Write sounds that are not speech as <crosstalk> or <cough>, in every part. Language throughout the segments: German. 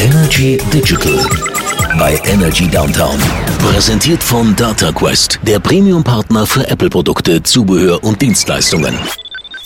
Energy Digital bei Energy Downtown. Präsentiert von DataQuest, der Premium-Partner für Apple-Produkte, Zubehör und Dienstleistungen.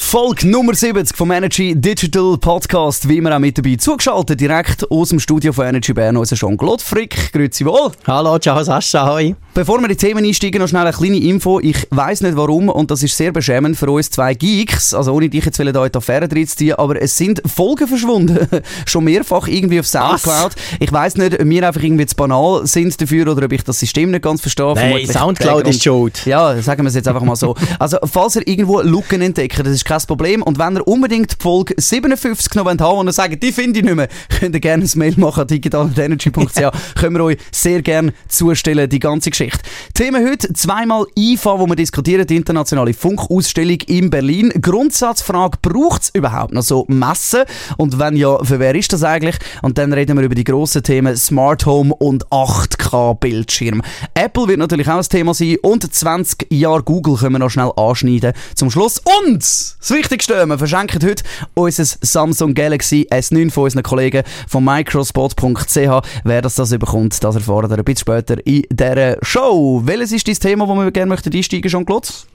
Folge Nummer 70 vom Energy Digital Podcast, wie immer auch mit dabei zugeschaltet, direkt aus dem Studio von Energy Bern, unser Jean-Claude Frick. Grüezi wohl. Hallo, ciao Sascha, hoi. Bevor wir in die Themen einsteigen, noch schnell eine kleine Info. Ich weiß nicht warum und das ist sehr beschämend für uns zwei Geeks, also ohne dich jetzt hier in die Affäre drin zu ziehen, aber es sind Folgen verschwunden. <laughs> Schon mehrfach irgendwie auf Soundcloud. Was? Ich weiß nicht, ob wir einfach irgendwie zu banal sind dafür oder ob ich das System nicht ganz verstehe. Nein, Soundcloud ist schuld. Ja, sagen wir es jetzt einfach mal so. <laughs> Also, falls ihr irgendwo Lücken entdeckt, das ist kein Problem. Und wenn ihr unbedingt die Folge 57 noch haben wollt und ihr sagt, die finde ich nicht mehr, <laughs> könnt ihr gerne ein Mail machen, digitalenergy.ch. Können wir euch sehr gerne zustellen, die ganze Geschichte. Thema heute zweimal IFA, wo wir diskutieren, die internationale Funkausstellung in Berlin. Grundsatzfrage, braucht es überhaupt noch so Messen? Und wenn ja, für wer ist das eigentlich? Und dann reden wir über die grossen Themen Smart Home und 8K-Bildschirm. Apple wird natürlich auch ein Thema sein und 20 Jahre Google können wir noch schnell anschneiden zum Schluss. Und das Wichtigste, wir verschenken heute unser Samsung Galaxy S9 von unseren Kollegen von microspot.ch. Wer das, das bekommt, das erfahren wir ein bisschen später in dieser Show. Welches ist das Thema, wo wir gerne möchten einsteigen, Jean Klotz?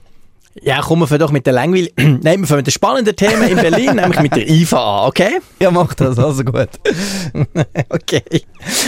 Ja, kommen wir doch mit der Langweil... <clears throat> Nein, wir fangen mit dem spannenden Thema in Berlin, <laughs> nämlich mit der IFA an, okay? Ja, mach das, also gut. <laughs> okay.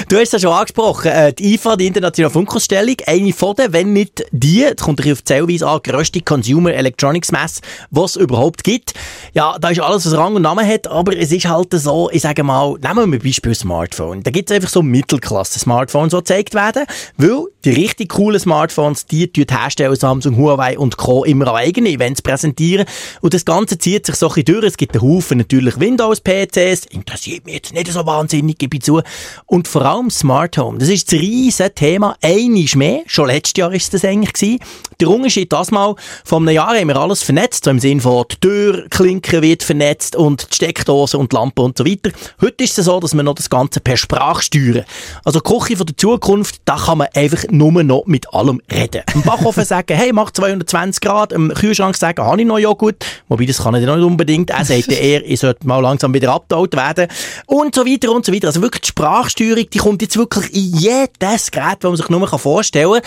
Du hast es ja schon angesprochen, äh, die IFA, die Internationale Funkausstellung, eine von den, wenn nicht die, das kommt auf die Zählweise an, grösste Consumer Electronics Messe, die es überhaupt gibt. Ja, da ist alles, was Rang und Namen hat, aber es ist halt so, ich sage mal, nehmen wir ein Beispiel Smartphone. Da gibt es einfach so Mittelklasse-Smartphones, die gezeigt werden, weil die richtig coolen Smartphones, die die Hersteller Samsung, Huawei und Co. immer an eigene Events präsentieren. Und das Ganze zieht sich so ein durch. Es gibt einen Haufen natürlich Windows-PCs. Interessiert mich jetzt nicht so wahnsinnig, gebe ich zu. Und vor allem Smart Home. Das ist das riesige Thema. Einiges mehr. Schon letztes Jahr ist das eigentlich gewesen. Der Unterschied das mal, vor einem Jahr haben wir alles vernetzt. So im Sinne von, die Türklinke wird vernetzt und die Steckdose und die Lampe und so weiter. Heute ist es so, dass wir noch das Ganze per Sprache steuern. Also die Küche von der Zukunft, da kann man einfach nur noch mit allem reden. Im Backofen <laughs> sagen, hey, mach 220 Grad, im Kühlschrank sagen, habe ich noch Joghurt? Wobei, das kann ich nicht unbedingt. Er sagt eher, <laughs> ich sollte mal langsam wieder abgebaut werden. Und so weiter und so weiter. Also wirklich die Sprachsteuerung, die kommt jetzt wirklich in jedes Gerät, das man sich nur vorstellen kann.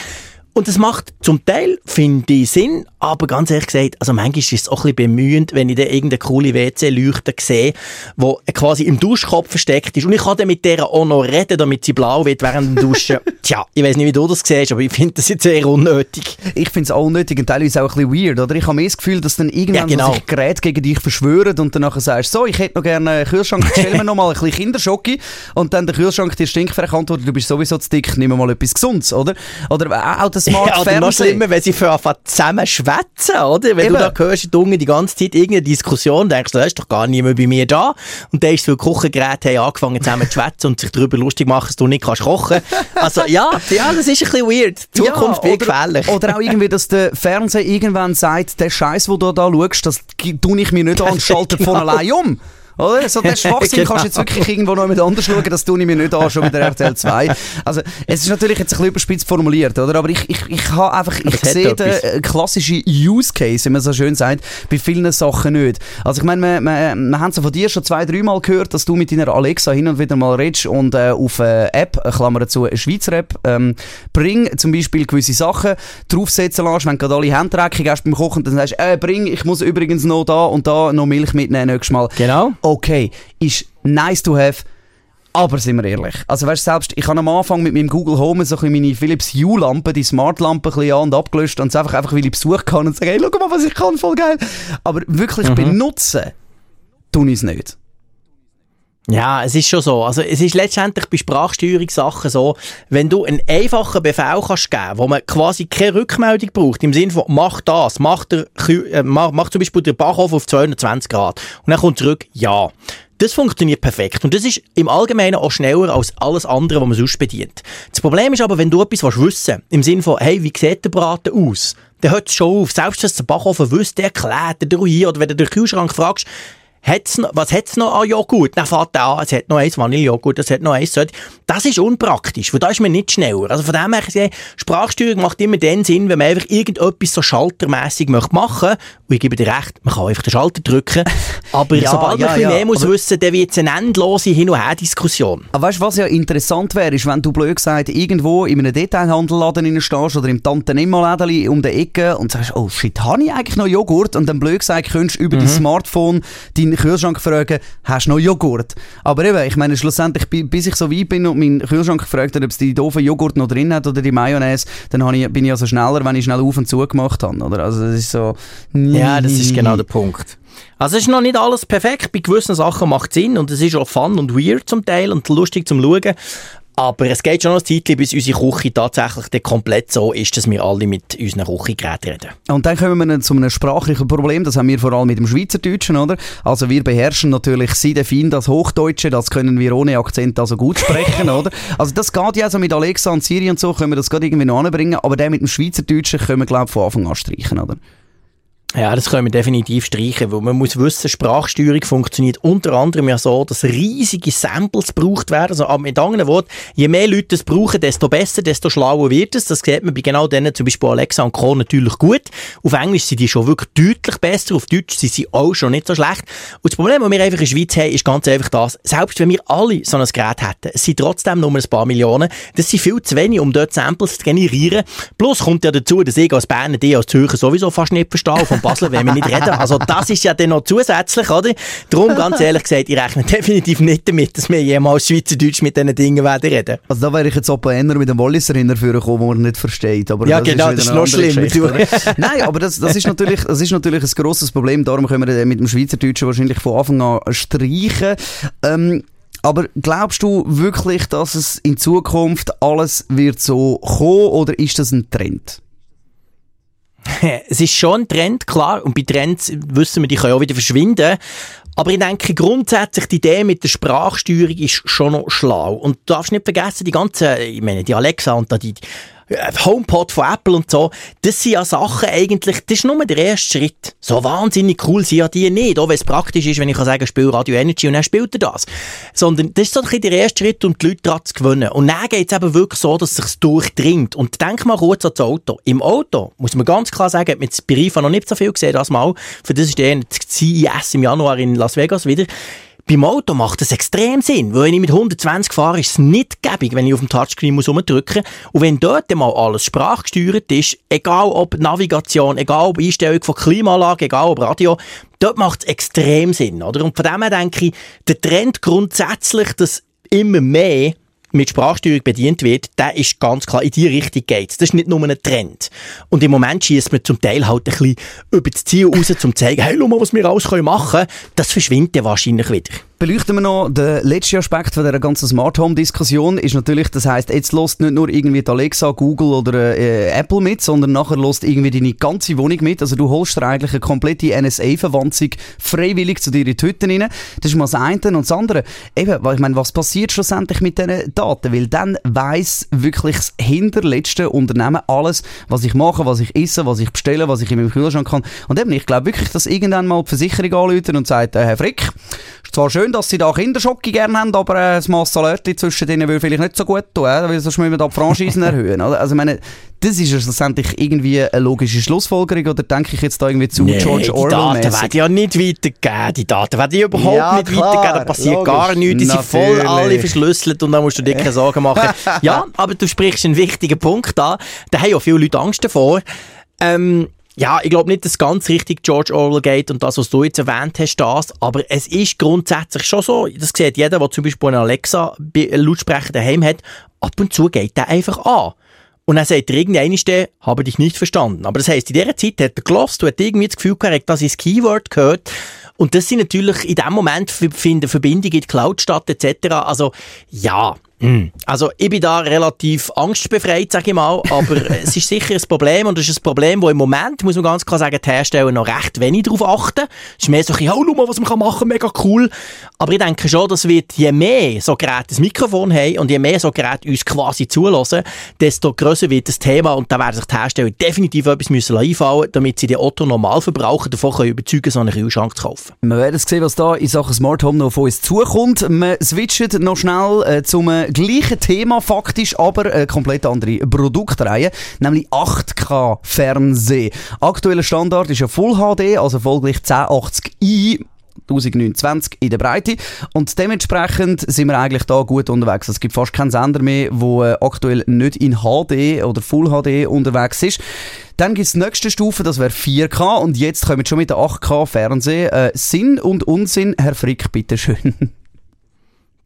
Und das macht zum Teil, finde ich, Sinn, aber ganz ehrlich gesagt, also manchmal ist es auch ein bisschen bemühend, wenn ich da irgendeine coole WC-Leuchte sehe, die quasi im Duschkopf versteckt ist. Und ich kann dann mit der auch noch reden, damit sie blau wird während dem Duschen. <laughs> Tja, ich weiß nicht, wie du das siehst, aber ich finde das jetzt sehr unnötig. Ich finde es auch unnötig und teilweise auch ein bisschen weird, oder? Ich habe mehr das Gefühl, dass dann irgendwann ja, genau. sich Gerät gegen dich verschwören und dann sagst, so, ich hätte noch gerne einen Kühlschrank, stell mir <laughs> noch mal ein bisschen Kinderschocke und dann der Kühlschrank dir stinkfrech antwortet, du bist sowieso zu dick, nimm mal etwas Gesundes, oder? Oder auch das <laughs> Smart ja, Fernsehen. Noch schlimmer, wenn sie für einfach zusammen schwätzen, oder? Wenn Eben. du da hörst, die die ganze Zeit irgendeine Diskussion, denkst du, da ist doch gar niemand bei mir da. Und dann ist so Kochengeräte haben angefangen zusammen zu schwätzen und sich darüber lustig machen, dass du nicht kannst kochen. Also ja, ja, das ist ein bisschen weird. Die Zukunft ja, wird gefährlich. Oder auch irgendwie, dass der Fernseher irgendwann sagt, der Scheiß, wo du da schaust, das tue ich mir nicht <laughs> an und schaltet genau. von allein um. Oder? So der <laughs> Schwachsinn genau. kannst du jetzt wirklich irgendwo noch jemand anders schauen, das tue ich mir nicht an, schon mit der RTL 2. Also, es ist natürlich jetzt ein bisschen überspitzt formuliert, oder? Aber ich, ich, ich habe einfach, ich sehe den äh, klassischen Use Case, wie man so schön sagt, bei vielen Sachen nicht. Also, ich meine, wir, wir, wir haben es von dir schon zwei, dreimal gehört, dass du mit deiner Alexa hin und wieder mal redest und äh, auf äh, App, Klammer dazu, eine Schweizer App, ähm, bring zum Beispiel gewisse Sachen draufsetzen lässt, wenn du gerade alle Hände dreckig hast beim Kochen, dann sagst du, äh, bring, ich muss übrigens noch da und da noch Milch mitnehmen nächstes Mal. Genau okay, ist nice to have, aber sind wir ehrlich, also weißt selbst, ich habe am Anfang mit meinem Google Home so ein meine Philips Hue-Lampe, die Smart-Lampe ein bisschen an und abgelöscht und es einfach, einfach, weil ich Besuch kann und sage, hey, schau mal, was ich kann, voll geil. Aber wirklich mhm. benutzen, tun ich es nicht. Ja, es ist schon so. Also es ist letztendlich bei Sprachsteuerungssachen so, wenn du einen einfachen Befehl kannst geben, wo man quasi keine Rückmeldung braucht, im Sinne von mach das, mach, der, äh, mach, mach zum Beispiel den Backofen auf 220 Grad und dann kommt zurück, ja. Das funktioniert perfekt und das ist im Allgemeinen auch schneller als alles andere, was man sonst bedient. Das Problem ist aber, wenn du etwas wissen willst, im Sinne von, hey, wie sieht der Braten aus? Dann hört es schon auf. Selbst wenn der Backofen wüsste, erklärt dir hier oder wenn du den Kühlschrank fragst, hat's noch, was hat's noch an Joghurt? Dann fährt er an, es hat noch eins Vanillejoghurt, es hat noch eins Söd. Das ist unpraktisch, weil da ist man nicht schneller. Also von dem her Sprachsteuerung macht immer den Sinn, wenn man einfach irgendetwas so schaltermässig möchte machen. Und ich gebe dir recht, man kann einfach den Schalter drücken. <laughs> Aber ja, sobald ja, man ein bisschen ja, mehr muss wissen, dann wird es eine endlose Hin- und Her-Diskussion. Aber weißt du, was ja interessant wäre, ist, wenn du blöd gesagt irgendwo in einem Detailhandelladen stehst oder im Tante-Nimmo-Läden um die Ecke und sagst, oh shit, habe ich eigentlich noch Joghurt? Und dann blöd gesagt, könntest du über mhm. dein Smartphone deinen Kühlschrank fragen, hast du noch Joghurt? Aber eben, ich meine, schlussendlich, bis ich so weit bin und meinen Kühlschrank gefragt habe, ob es die doofen Joghurt noch drin hat oder die Mayonnaise, dann ich, bin ich also schneller, wenn ich schnell auf und zu gemacht habe, oder? Also das ist so... Ja, das ist genau der Punkt. Also es ist noch nicht alles perfekt, bei gewissen Sachen macht es Sinn und es ist auch fun und weird zum Teil und lustig zum Schauen. Aber es geht schon noch ein Zeit, bis unsere Küche tatsächlich komplett so ist, dass wir alle mit unseren Küchengeräten reden. Und dann kommen wir zu einem sprachlichen Problem, das haben wir vor allem mit dem Schweizerdeutschen, oder? Also wir beherrschen natürlich sehr fein das Hochdeutsche, das können wir ohne Akzent also gut sprechen, <laughs> oder? Also das geht ja also mit Alexa und Siri und so, können wir das gerade irgendwie noch anbringen, aber der mit dem Schweizerdeutschen können wir glaube ich von Anfang an streichen, oder? Ja, das können wir definitiv streichen, weil man muss wissen, Sprachsteuerung funktioniert unter anderem ja so, dass riesige Samples gebraucht werden. Also mit anderen Worten, je mehr Leute es brauchen, desto besser, desto schlauer wird es. Das sieht man bei genau denen, zum Beispiel Alexa und Co. natürlich gut. Auf Englisch sind die schon wirklich deutlich besser, auf Deutsch sind sie auch schon nicht so schlecht. Und das Problem, das wir einfach in der Schweiz haben, ist ganz einfach das, selbst wenn wir alle so ein Gerät hätten, es sind trotzdem nur ein paar Millionen, das sind viel zu wenig, um dort Samples zu generieren. Plus kommt ja dazu, dass ich als Berner die als Zürcher sowieso fast nicht verstehe, Basel wenn wir nicht reden. Also das ist ja dann noch zusätzlich, oder? Darum, ganz ehrlich gesagt, ich rechne <laughs> definitiv nicht damit, dass wir jemals Schweizerdeutsch mit diesen Dingen werden reden. Also da wäre ich jetzt auch eher mit dem Walliser hinterführen gekommen, wo man nicht versteht. Aber ja, genau, ist das ist noch schlimmer. Nein, aber das, das, ist natürlich, das ist natürlich ein grosses Problem. Darum können wir mit dem Schweizerdeutschen wahrscheinlich von Anfang an streichen. Ähm, aber glaubst du wirklich, dass es in Zukunft alles wird so kommen oder ist das ein Trend? <laughs> es ist schon ein Trend, klar. Und bei Trends wissen wir, die können auch wieder verschwinden. Aber ich denke, grundsätzlich die Idee mit der Sprachsteuerung ist schon noch schlau. Und du darfst nicht vergessen, die ganzen, ich meine, die Alexa und die, äh, HomePod von Apple und so, das sind ja Sachen eigentlich, das ist nur der erste Schritt. So wahnsinnig cool sind ja die nicht, auch wenn es praktisch ist, wenn ich kann sagen, spiel Radio Energy und dann spielt er das. Sondern das ist so ein der erste Schritt, um die Leute daran zu gewöhnen. Und dann geht es eben wirklich so, dass es sich durchdringt. Und denk mal kurz an das Auto. Im Auto, muss man ganz klar sagen, hat man bei Rifa noch nicht so viel gesehen, das mal. Für das ist der CES im Januar in Las Vegas wieder. Beim Auto macht das extrem Sinn, weil wenn ich mit 120 fahre, ist es nicht gäbig, wenn ich auf dem Touchscreen muss rumdrücken. Und wenn dort mal alles sprachgesteuert ist, egal ob Navigation, egal ob Einstellung von Klimaanlage, egal ob Radio, dort macht es extrem Sinn, oder? Und von dem her denke ich, der Trend grundsätzlich, dass immer mehr mit Sprachsteuerung bedient wird, der ist ganz klar, in die Richtung geht Das ist nicht nur ein Trend. Und im Moment schießt man zum Teil halt ein bisschen über das Ziel raus, um zu zeigen, hey, schau mal, was wir alles machen können. Das verschwindet wahrscheinlich wieder beleuchten wir noch den letzten Aspekt von dieser ganzen Smart Home Diskussion ist natürlich, das heißt, jetzt lässt nicht nur irgendwie die Alexa, Google oder äh, Apple mit, sondern nachher lässt irgendwie deine ganze Wohnung mit. Also du holst dir eigentlich eine komplette NSA-Verwandzung freiwillig zu dir in rein. Das ist mal das eine und das andere. Eben, ich meine, was passiert schlussendlich mit diesen Daten? Weil dann weiss wirklich das hinterletzte Unternehmen alles, was ich mache, was ich esse, was ich bestelle, was ich in meinem Kühlschrank kann. Und eben, ich glaube wirklich, dass irgendwann mal die Versicherung anrufen und sagt, äh, Herr Frick, ist zwar schön, dass sie da Kinderschocke gerne haben, aber äh, das Massalörtli zwischen denen will vielleicht nicht so gut tun, äh, weil sonst müssen wir da die Franchisen <laughs> erhöhen. Oder? Also ich meine, das ist ja schlussendlich irgendwie eine logische Schlussfolgerung, oder denke ich jetzt da irgendwie zu nee, George Orwell? Die Daten werden ja nicht weitergegeben. Die Daten werden ja überhaupt ja, nicht klar, weitergegeben. Da passiert logisch, gar nichts. Die natürlich. sind voll alle verschlüsselt und da musst du dir keine Sorgen machen. <laughs> ja, aber du sprichst einen wichtigen Punkt an. Da haben ja viele Leute Angst davor. Ähm, ja, ich glaube nicht, dass ganz richtig George Orwell geht und das, was du jetzt erwähnt hast, das. Aber es ist grundsätzlich schon so, das sieht jeder, der zum Beispiel einen Alexa-Lautsprecher daheim hat, ab und zu geht der einfach an. Und dann sagt er irgendeiner, habe dich nicht verstanden. Aber das heisst, in dieser Zeit hat er gelost und hat irgendwie das Gefühl gehabt, dass das Keyword gehört. Und das sind natürlich in dem Moment finden Verbindungen in die Cloud statt, etc. Also, ja. Also ich bin da relativ angstbefreit, sage ich mal, aber <laughs> es ist sicher ein Problem und es ist ein Problem, wo im Moment, muss man ganz klar sagen, die Hersteller noch recht wenig darauf achten. Es ist mehr so ein bisschen, oh, mal, was man machen kann, mega cool. Aber ich denke schon, dass wir, je mehr so Geräte das Mikrofon haben und je mehr so Geräte uns quasi zulassen, desto grösser wird das Thema und da werden sich die Hersteller definitiv etwas müssen einfallen damit sie den Otto Normalverbraucher davon können überzeugen so einen Kühlschrank zu kaufen. Wir werden sehen, was da in Sachen Smart Home noch von uns zukommt. Wir switchen noch schnell äh, zum gleichen Thema faktisch, aber eine komplett andere Produktreihe, nämlich 8K-Fernsehen. Aktueller Standard ist ja Full HD, also folglich 1080i 1029 in der Breite. Und dementsprechend sind wir eigentlich da gut unterwegs. Es gibt fast keinen Sender mehr, der äh, aktuell nicht in HD oder Full HD unterwegs ist. Dann gibt es die nächste Stufe, das wäre 4K. Und jetzt kommen wir schon mit der 8K-Fernsehen. Äh, Sinn und Unsinn, Herr Frick, bitteschön.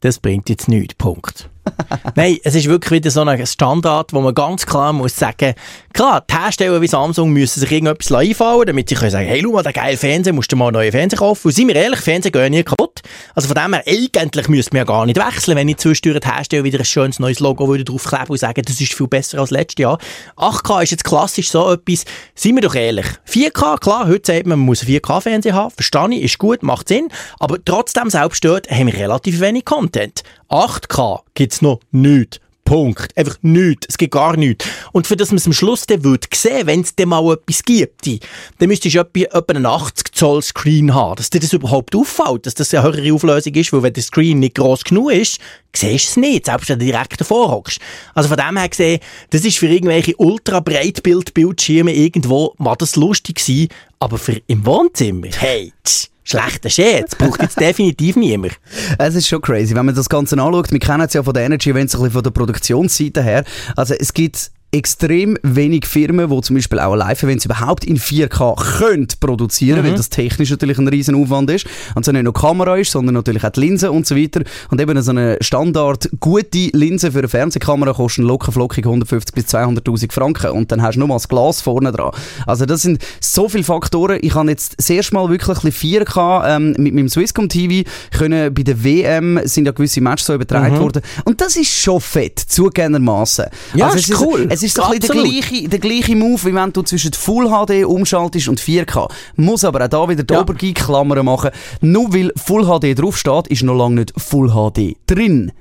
Das bringt jetzt nichts. Punkt. <laughs> Nein, es ist wirklich wieder so ein Standard, wo man ganz klar muss sagen, klar, die Hersteller wie Samsung müssen sich irgendetwas einfallen, damit sie können sagen, hey, schau mal, der geile Fernseher, musst du mal einen neuen Fernseher kaufen. Und seien wir ehrlich, Fernseher gehen nie kaputt. Also von dem her, eigentlich müsste man ja gar nicht wechseln, wenn ich zwischendurch die Hersteller wieder ein schönes neues Logo würde draufkleben und sagen, das ist viel besser als letztes Jahr. 8K ist jetzt klassisch so etwas, seien wir doch ehrlich. 4K, klar, heute sagt man, man muss einen 4K-Fernseher haben, verstehe ich, ist gut, macht Sinn, aber trotzdem selbst dort haben wir relativ wenig Content. 8K gibt es noch nichts. Punkt. Einfach nichts. Es gibt gar nichts. Und für das man es am Schluss dann würde sehen, wenn es dann mal etwas gibt, dann müsstest du etwa, etwa einen 80 Zoll Screen haben, dass dir das überhaupt auffällt, dass das eine höhere Auflösung ist, weil wenn der Screen nicht groß genug ist, siehst du es nicht, selbst wenn du direkt davor hockst. Also von dem her gesehen, das ist für irgendwelche ultra Breitbild-Bildschirme irgendwo, war das lustig sein, aber für im Wohnzimmer, hey, tsch, schlechter Scherz. Braucht jetzt <laughs> definitiv niemand. Es ist schon crazy, wenn man das Ganze anschaut. Wir kennen es ja von der Energy Events, ein bisschen von der Produktionsseite her. Also es gibt extrem wenig Firmen, die zum Beispiel auch Live-Events überhaupt in 4K können produzieren, mhm. weil das technisch natürlich ein riesen Aufwand ist. Und so nicht nur Kamera ist, sondern natürlich auch die Linse und so weiter. Und eben so eine Standard gute Linse für eine Fernsehkamera kostet locker flockig 150 bis 200.000 Franken. Und dann hast du nur mal das Glas vorne dran. Also das sind so viele Faktoren. Ich habe jetzt das erste Mal wirklich ein 4K ähm, mit meinem Swisscom TV können. Bei der WM sind ja gewisse Matches so übertragen mhm. worden. Und das ist schon fett, zugegebenermaßen. Ja, also ist cool. Es ist so ein bisschen der gleiche, der gleiche Move, wie wenn du zwischen Full HD umschaltest und 4K. Muss aber auch da wieder die ja. Obergeek-Klammern machen. Nur weil Full HD draufsteht, ist noch lange nicht Full HD drin.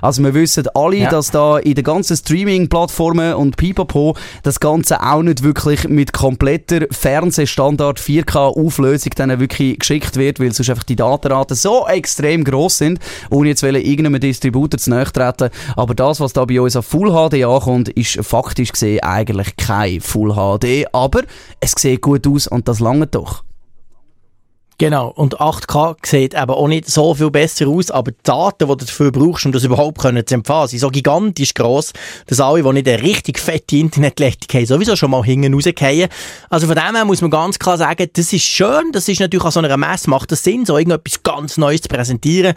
Also wir wissen alle, ja. dass da in den ganzen Streaming-Plattformen und Pipapo das Ganze auch nicht wirklich mit kompletter Fernsehstandard 4K-Auflösung dann wirklich geschickt wird, weil sonst einfach die Datenraten so extrem groß sind, ohne jetzt irgendeinem Distributor zu treten. Aber das, was da bei uns auf Full HD ankommt, ist faktisch gesehen eigentlich kein Full HD, aber es sieht gut aus und das lange doch. Genau, und 8K sieht eben auch nicht so viel besser aus, aber die Daten, die du dafür brauchst, um das überhaupt können zu empfangen, sind so gigantisch gross, dass alle, die nicht eine richtig fette Internetleitung haben, sowieso schon mal hinten rausgehen. Also von dem her muss man ganz klar sagen, das ist schön, das ist natürlich an so einer Messe, macht das Sinn, so irgendetwas ganz Neues zu präsentieren,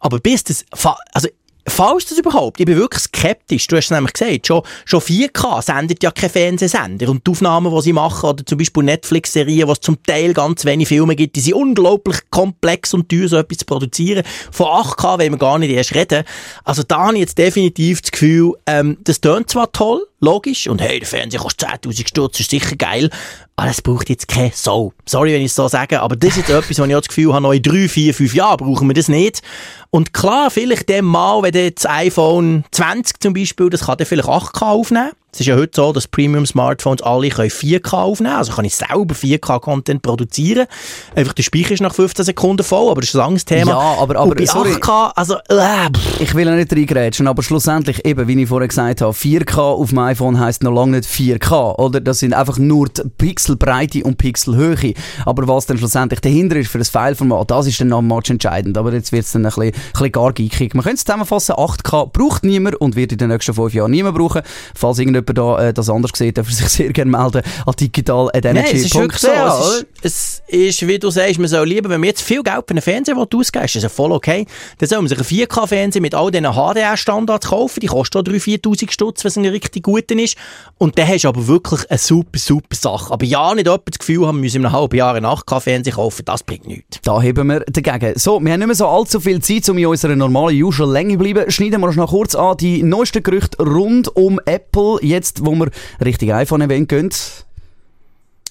aber bis das, also Falls das überhaupt? Ich bin wirklich skeptisch. Du hast es nämlich gesagt, schon, schon 4K sendet ja kein Fernsehsender. Und die Aufnahmen, die sie machen, oder zum Beispiel Netflix-Serien, wo es zum Teil ganz wenig Filme gibt, die sind unglaublich komplex und teuer, so etwas zu produzieren. Von 8K wollen wir gar nicht erst reden. Also da habe ich jetzt definitiv das Gefühl, ähm, das tönt zwar toll, logisch, und hey, der Fernseher kostet 10'000 Stutz, ist sicher geil, aber es braucht jetzt keine Sau. Sorry, wenn ich es so sage, aber das ist <laughs> etwas, wo ich auch das Gefühl habe, noch in drei, vier, fünf Jahren brauchen wir das nicht. Und klar, vielleicht dem Mal, wenn das iPhone 20 zum Beispiel, das kann dann vielleicht 8K aufnehmen. Es ist ja heute so, dass Premium-Smartphones alle 4K aufnehmen können. Also kann ich selber 4K-Content produzieren. Einfach der Speicher ist nach 15 Sekunden voll, aber das ist ein langes Thema. Ja, aber, aber bei 8K, also, äh, Ich will ja nicht reingrätschen, aber schlussendlich eben, wie ich vorher gesagt habe, 4K auf dem iPhone heisst noch lange nicht 4K, oder? Das sind einfach nur die Pixelbreite und Pixelhöhe. Aber was dann schlussendlich dahinter ist für das Fileformat, das ist dann noch much entscheidend. Aber jetzt wird es dann ein bisschen, ein bisschen gar geekig. Man könnte es zusammenfassen, 8K braucht niemand und wird in den nächsten 5 Jahren niemand brauchen. Falls irgendjemand jemand da, äh, das anders sieht, darf sich <laughs> sehr gerne melden an digital.energy.ch. Nein, es so. Es ist, es ist, wie du sagst, man soll lieber, wenn man jetzt viel Geld für einen Fernseher ausgeben ist das ja voll okay, dann soll man sich einen 4K-Fernseher mit all diesen HDR-Standards kaufen, die kosten auch 3'000, 4'000 Stutz, wenn es ein richtig guter ist. Und dann hast du aber wirklich eine super, super Sache. Aber ja, nicht jemand das Gefühl haben, wir müssen in einem halben Jahr einen 8K-Fernseher kaufen, das bringt nichts. Da heben wir dagegen. So, wir haben nicht mehr so allzu viel Zeit, um in unserer normalen usual Länge zu bleiben. Schneiden wir uns noch kurz an die neuesten Gerüchte rund um Apple, jetzt wo wir richtig iPhone-Event gehen.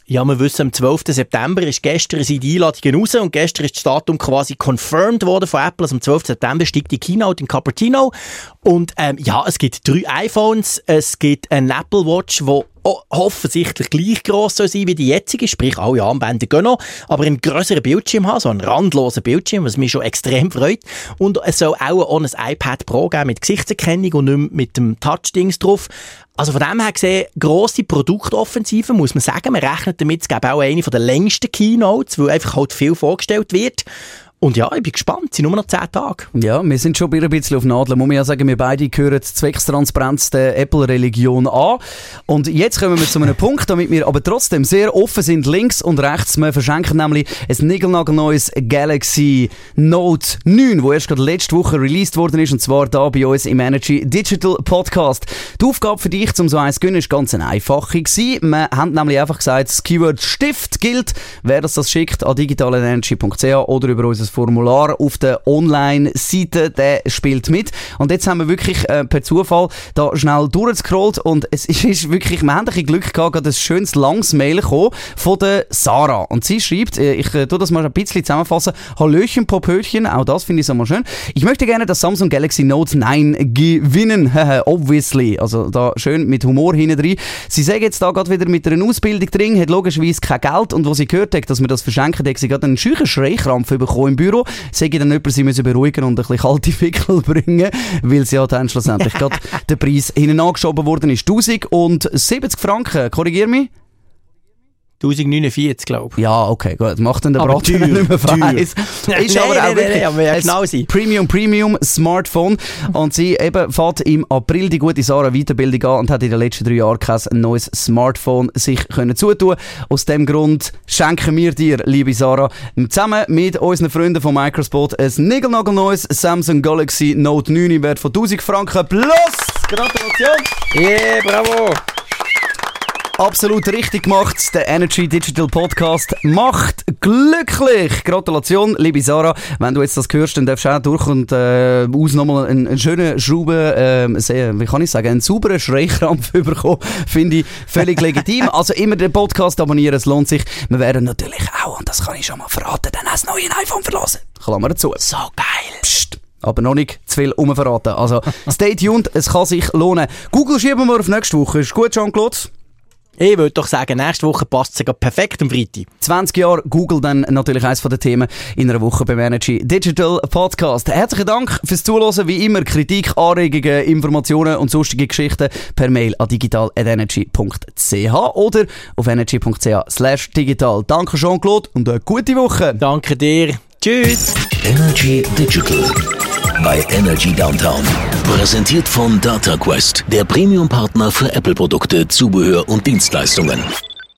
Ja, wir wissen, am 12. September ist gestern sind die Einladungen raus und gestern ist das Datum quasi confirmed worden von Apple. Also am 12. September steigt die Keynote in Cupertino. Und ähm, ja, es gibt drei iPhones, es gibt ein Apple Watch, wo offensichtlich gleich gross soll wie die jetzige, sprich alle Armbänder gehen noch, aber einen grösseren Bildschirm haben, so einen randlosen Bildschirm, was mich schon extrem freut. Und es soll auch, auch ein iPad Pro geben mit Gesichtserkennung und nicht mit dem Touchdings drauf. Also von dem her gesehen, grosse Produktoffensive, muss man sagen. Man rechnet damit, es gäbe auch eine der längsten Keynotes, weil einfach halt viel vorgestellt wird. Und ja, ich bin gespannt. Es sind nur noch zehn Tage. Ja, wir sind schon ein bisschen auf Nadeln. Muss man ja sagen, wir beide gehören Zweckstransparenz der Apple-Religion an. Und jetzt kommen wir zu einem <laughs> Punkt, damit wir aber trotzdem sehr offen sind, links und rechts. Wir verschenken nämlich ein niegelnagelneues Galaxy Note 9, das erst gerade letzte Woche released worden ist, und zwar da bei uns im Energy Digital Podcast. Die Aufgabe für dich, um so eins zu gewinnen, ist ganz eine einfache. Wir haben nämlich einfach gesagt, das Keyword Stift gilt. Wer das, das schickt, an digitalenergy.ch oder über unser Formular auf der Online-Seite, der spielt mit. Und jetzt haben wir wirklich äh, per Zufall da schnell durchgescrollt und es <laughs> ist, wirklich, wir haben ein Glück gehabt, gerade ein schönes langes Mail von der Sarah. Und sie schreibt, äh, ich äh, tu das mal ein bisschen zusammenfassen, Hallöchen, Popöchen, auch das finde ich so mal schön. Ich möchte gerne das Samsung Galaxy Note 9 gewinnen, <laughs> obviously. Also da schön mit Humor hinten drin. Sie sagt jetzt da gerade wieder mit einer Ausbildung drin, hat logischerweise kein Geld und wo sie gehört hat, dass wir das verschenken, hat sie gerade einen scheuchen Schreikrampf bekommen im Büro, sage dann jemand, sie müssen beruhigen und ein bisschen kalte <laughs> Fickel bringen, weil sie ja dann schlussendlich <laughs> gerade der Preis hinten angeschoben worden ist. 1070 Franken, korrigier mich? 1049, glaube ich. Ja, okay, gut. Macht dann der Braten nicht mehr weiss. <laughs> Ist aber auch wirklich nee, nee, genau sein. Premium, Premium Smartphone. Und sie eben fährt im April die gute Sarah Weiterbildung an und hat in den letzten drei Jahren kein neues Smartphone sich können zutun. Aus dem Grund schenken wir dir, liebe Sarah, zusammen mit unseren Freunden von Microspot ein niegelnagelneues Samsung Galaxy Note 9 im Wert von 1000 Franken plus Gratulation! Yeah, bravo! Absolut richtig gemacht. Der Energy Digital Podcast macht glücklich. Gratulation, liebe Sarah. Wenn du jetzt das hörst, dann darfst du auch durch und äh, aus nochmal einen, einen schönen Schrauben, äh, sehr, wie kann ich sagen, einen sauberen Schreikrampf <laughs> bekommen. Finde ich völlig legitim. Also immer den Podcast abonnieren, es lohnt sich. Wir werden natürlich auch, und das kann ich schon mal verraten, dann das neue iPhone verlassen. Klammer dazu. So geil. Psst aber noch nicht zu viel umverraten. Also, stay tuned, es kann sich lohnen. Google schieben wir auf nächste Woche. Ist gut, Jean-Claude? Ich würde doch sagen, nächste Woche passt es perfekt am Freitag. 20 Jahre Google dann natürlich eines der Themen in einer Woche beim Energy Digital Podcast. Herzlichen Dank fürs Zuhören. Wie immer Kritik, Anregungen, Informationen und sonstige Geschichten per Mail an digital.energy.ch oder auf energy.ch slash digital. Danke Jean-Claude und eine gute Woche. Danke dir. Tschüss. Energy Digital bei Energy Downtown. Präsentiert von DataQuest, der Premium-Partner für Apple-Produkte, Zubehör und Dienstleistungen.